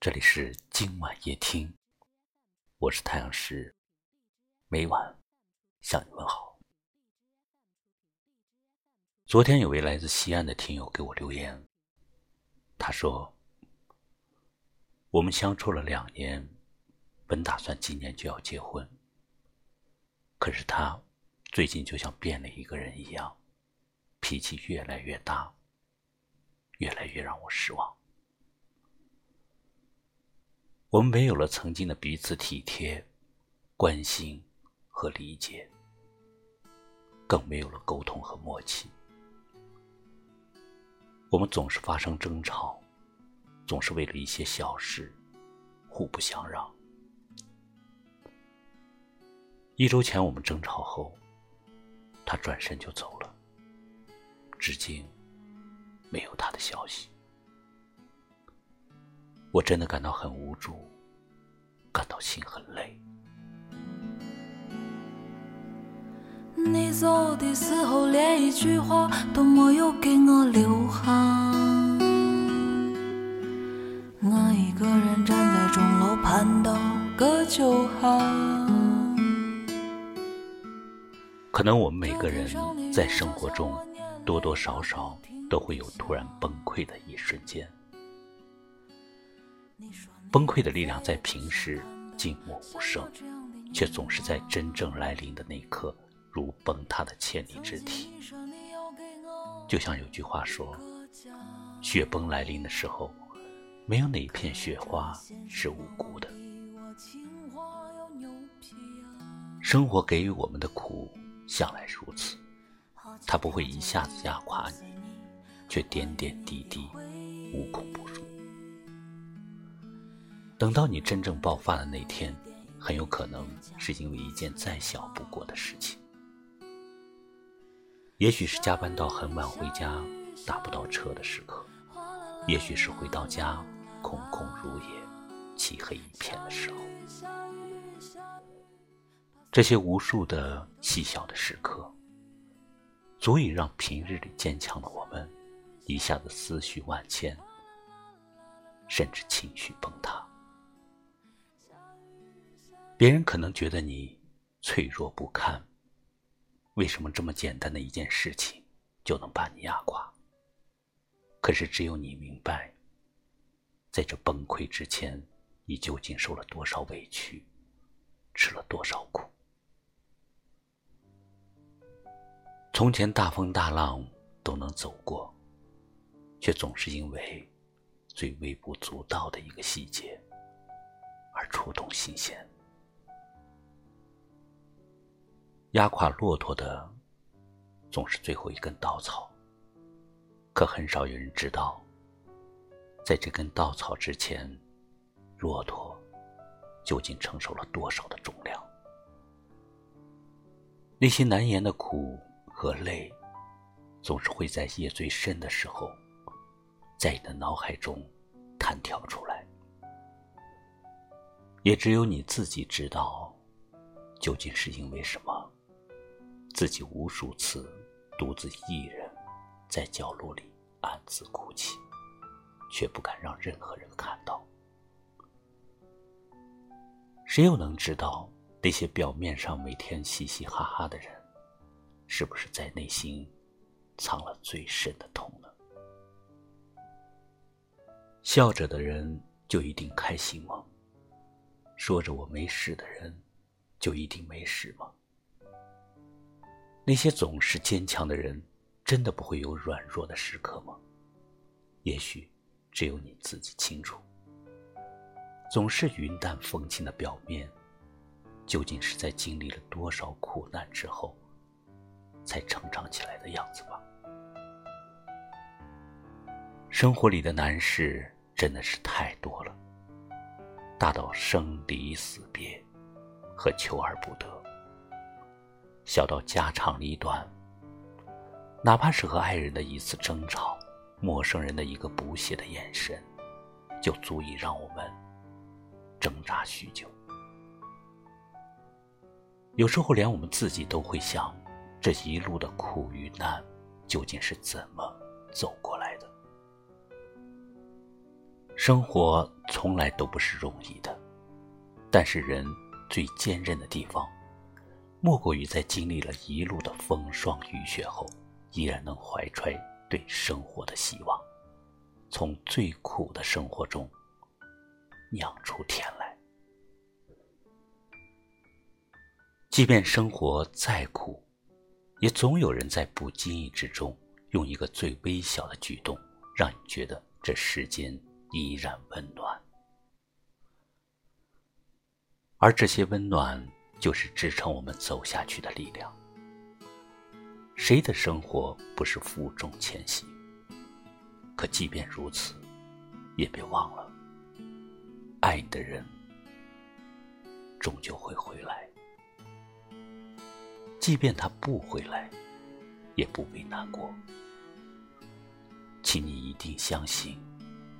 这里是今晚夜听，我是太阳石，每晚向你问好。昨天有位来自西安的听友给我留言，他说：“我们相处了两年，本打算今年就要结婚，可是他最近就像变了一个人一样，脾气越来越大，越来越让我失望。”我们没有了曾经的彼此体贴、关心和理解，更没有了沟通和默契。我们总是发生争吵，总是为了一些小事互不相让。一周前我们争吵后，他转身就走了，至今没有他的消息。我真的感到很无助，感到心很累。你走的时候，连一句话都没有给我留下。我一个人站在钟楼盼到个酒哈。可能我们每个人在生活中多多少少都会有突然崩溃的一瞬间。崩溃的力量在平时静默无声，却总是在真正来临的那一刻，如崩塌的千里之堤。就像有句话说：“雪崩来临的时候，没有哪一片雪花是无辜的。”生活给予我们的苦，向来如此，它不会一下子压垮你，却点点滴滴，无孔不。等到你真正爆发的那天，很有可能是因为一件再小不过的事情。也许是加班到很晚回家打不到车的时刻，也许是回到家空空如也、漆黑一片的时候。这些无数的细小的时刻，足以让平日里坚强的我们，一下子思绪万千，甚至情绪崩塌。别人可能觉得你脆弱不堪，为什么这么简单的一件事情就能把你压垮？可是只有你明白，在这崩溃之前，你究竟受了多少委屈，吃了多少苦。从前大风大浪都能走过，却总是因为最微不足道的一个细节而触动心弦。压垮骆驼的，总是最后一根稻草。可很少有人知道，在这根稻草之前，骆驼究竟承受了多少的重量。那些难言的苦和累，总是会在夜最深的时候，在你的脑海中弹跳出来。也只有你自己知道，究竟是因为什么。自己无数次独自一人在角落里暗自哭泣，却不敢让任何人看到。谁又能知道那些表面上每天嘻嘻哈哈的人，是不是在内心藏了最深的痛呢？笑着的人就一定开心吗？说着我没事的人，就一定没事吗？那些总是坚强的人，真的不会有软弱的时刻吗？也许，只有你自己清楚。总是云淡风轻的表面，究竟是在经历了多少苦难之后，才成长起来的样子吧？生活里的难事真的是太多了，大到生离死别和求而不得。小到家长里短，哪怕是和爱人的一次争吵，陌生人的一个不屑的眼神，就足以让我们挣扎许久。有时候，连我们自己都会想，这一路的苦与难，究竟是怎么走过来的？生活从来都不是容易的，但是人最坚韧的地方，莫过于在经历了一路的风霜雨雪后，依然能怀揣对生活的希望，从最苦的生活中酿出甜来。即便生活再苦，也总有人在不经意之中，用一个最微小的举动，让你觉得这世间。依然温暖，而这些温暖就是支撑我们走下去的力量。谁的生活不是负重前行？可即便如此，也别忘了，爱你的人终究会回来。即便他不回来，也不必难过。请你一定相信。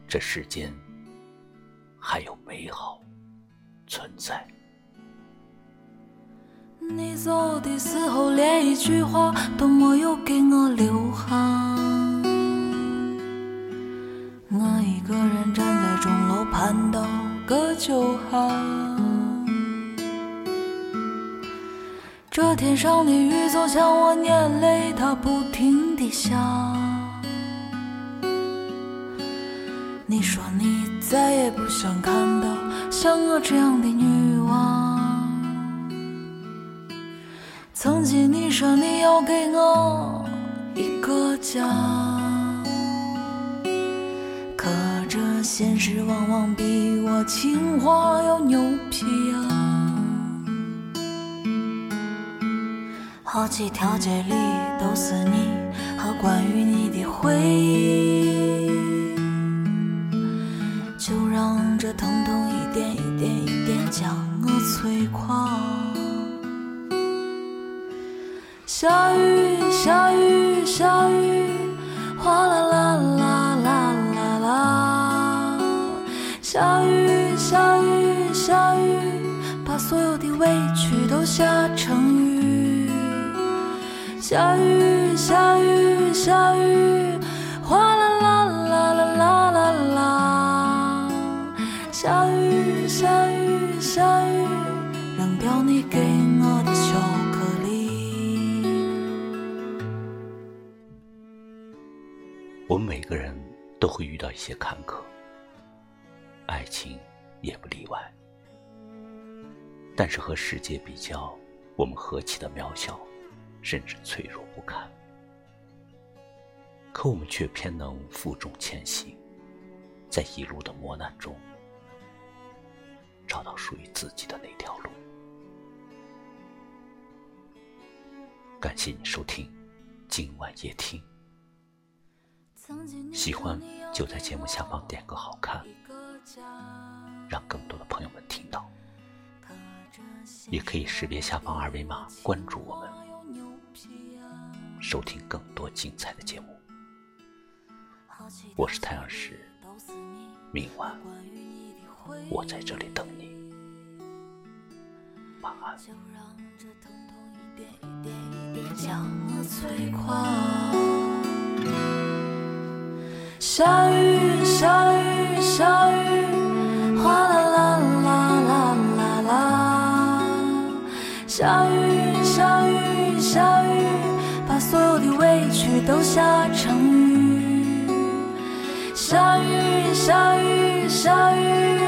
这世间还有美好存在。你走的时候，连一句话都没有给我留下。我一个人站在钟楼盼到个酒酣。这天上的雨就像我眼泪，它不停地下。你说你再也不想看到像我这样的女王。曾经你说你要给我一个家，可这现实往往比我情话要牛皮呀。好几条街里都是你和关于你的回忆。下雨下雨下雨，哗啦啦啦啦啦啦。下雨下雨下雨，把所有的委屈都下成雨。下雨每个人都会遇到一些坎坷，爱情也不例外。但是和世界比较，我们何其的渺小，甚至脆弱不堪。可我们却偏能负重前行，在一路的磨难中。找到属于自己的那条路。感谢你收听今晚夜听，喜欢就在节目下方点个好看，让更多的朋友们听到。也可以识别下方二维码关注我们，收听更多精彩的节目。我是太阳石，明晚。我在这里等你，晚安。就让这疼痛一点一点一点将我摧垮。下雨下雨下雨，哗啦啦啦啦啦啦。下雨下雨下雨，把所有的委屈都下成雨。下雨下雨下雨。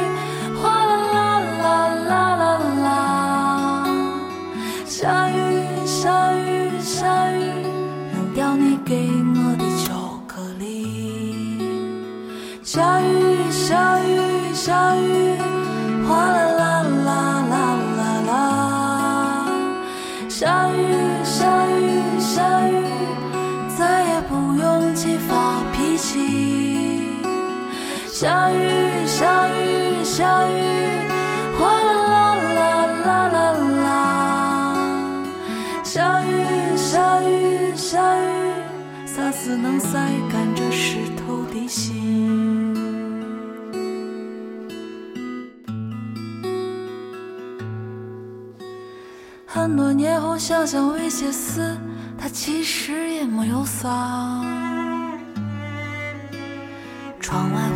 下雨下雨下雨，再也不用去发脾气。下雨下雨下雨，哗啦啦啦啦啦啦。下雨下雨下雨，啥时能晒干这湿透的心？很多年后想想那些事，它其实也没有啥。窗外。